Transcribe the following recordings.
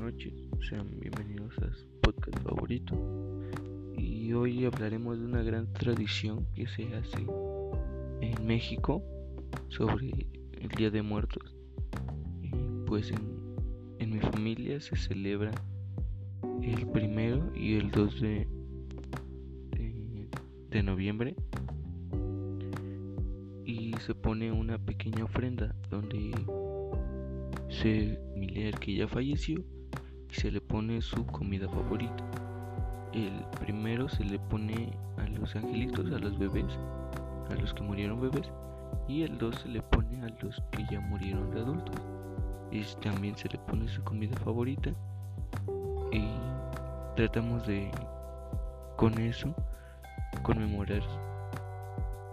noches, sean bienvenidos a su podcast favorito. Y hoy hablaremos de una gran tradición que se hace en México sobre el Día de Muertos. pues en, mi familia se celebra el primero y el 2 de, de noviembre y se pone una pequeña ofrenda donde se que ya falleció y se le pone su comida favorita. El primero se le pone a los angelitos, a los bebés, a los que murieron bebés, y el dos se le pone a los que ya murieron de adultos. Y también se le pone su comida favorita. Y tratamos de con eso conmemorar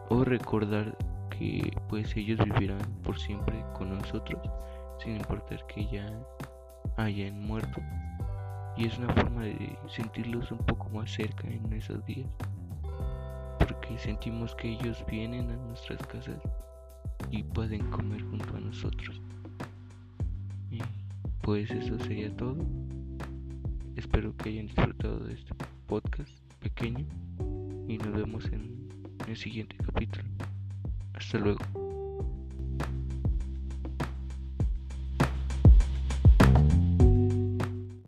o recordar que pues ellos vivirán por siempre con nosotros sin importar que ya hayan muerto. Y es una forma de sentirlos un poco más cerca en esos días. Porque sentimos que ellos vienen a nuestras casas y pueden comer junto a nosotros. Y pues eso sería todo. Espero que hayan disfrutado de este podcast pequeño y nos vemos en el siguiente capítulo. Hasta luego.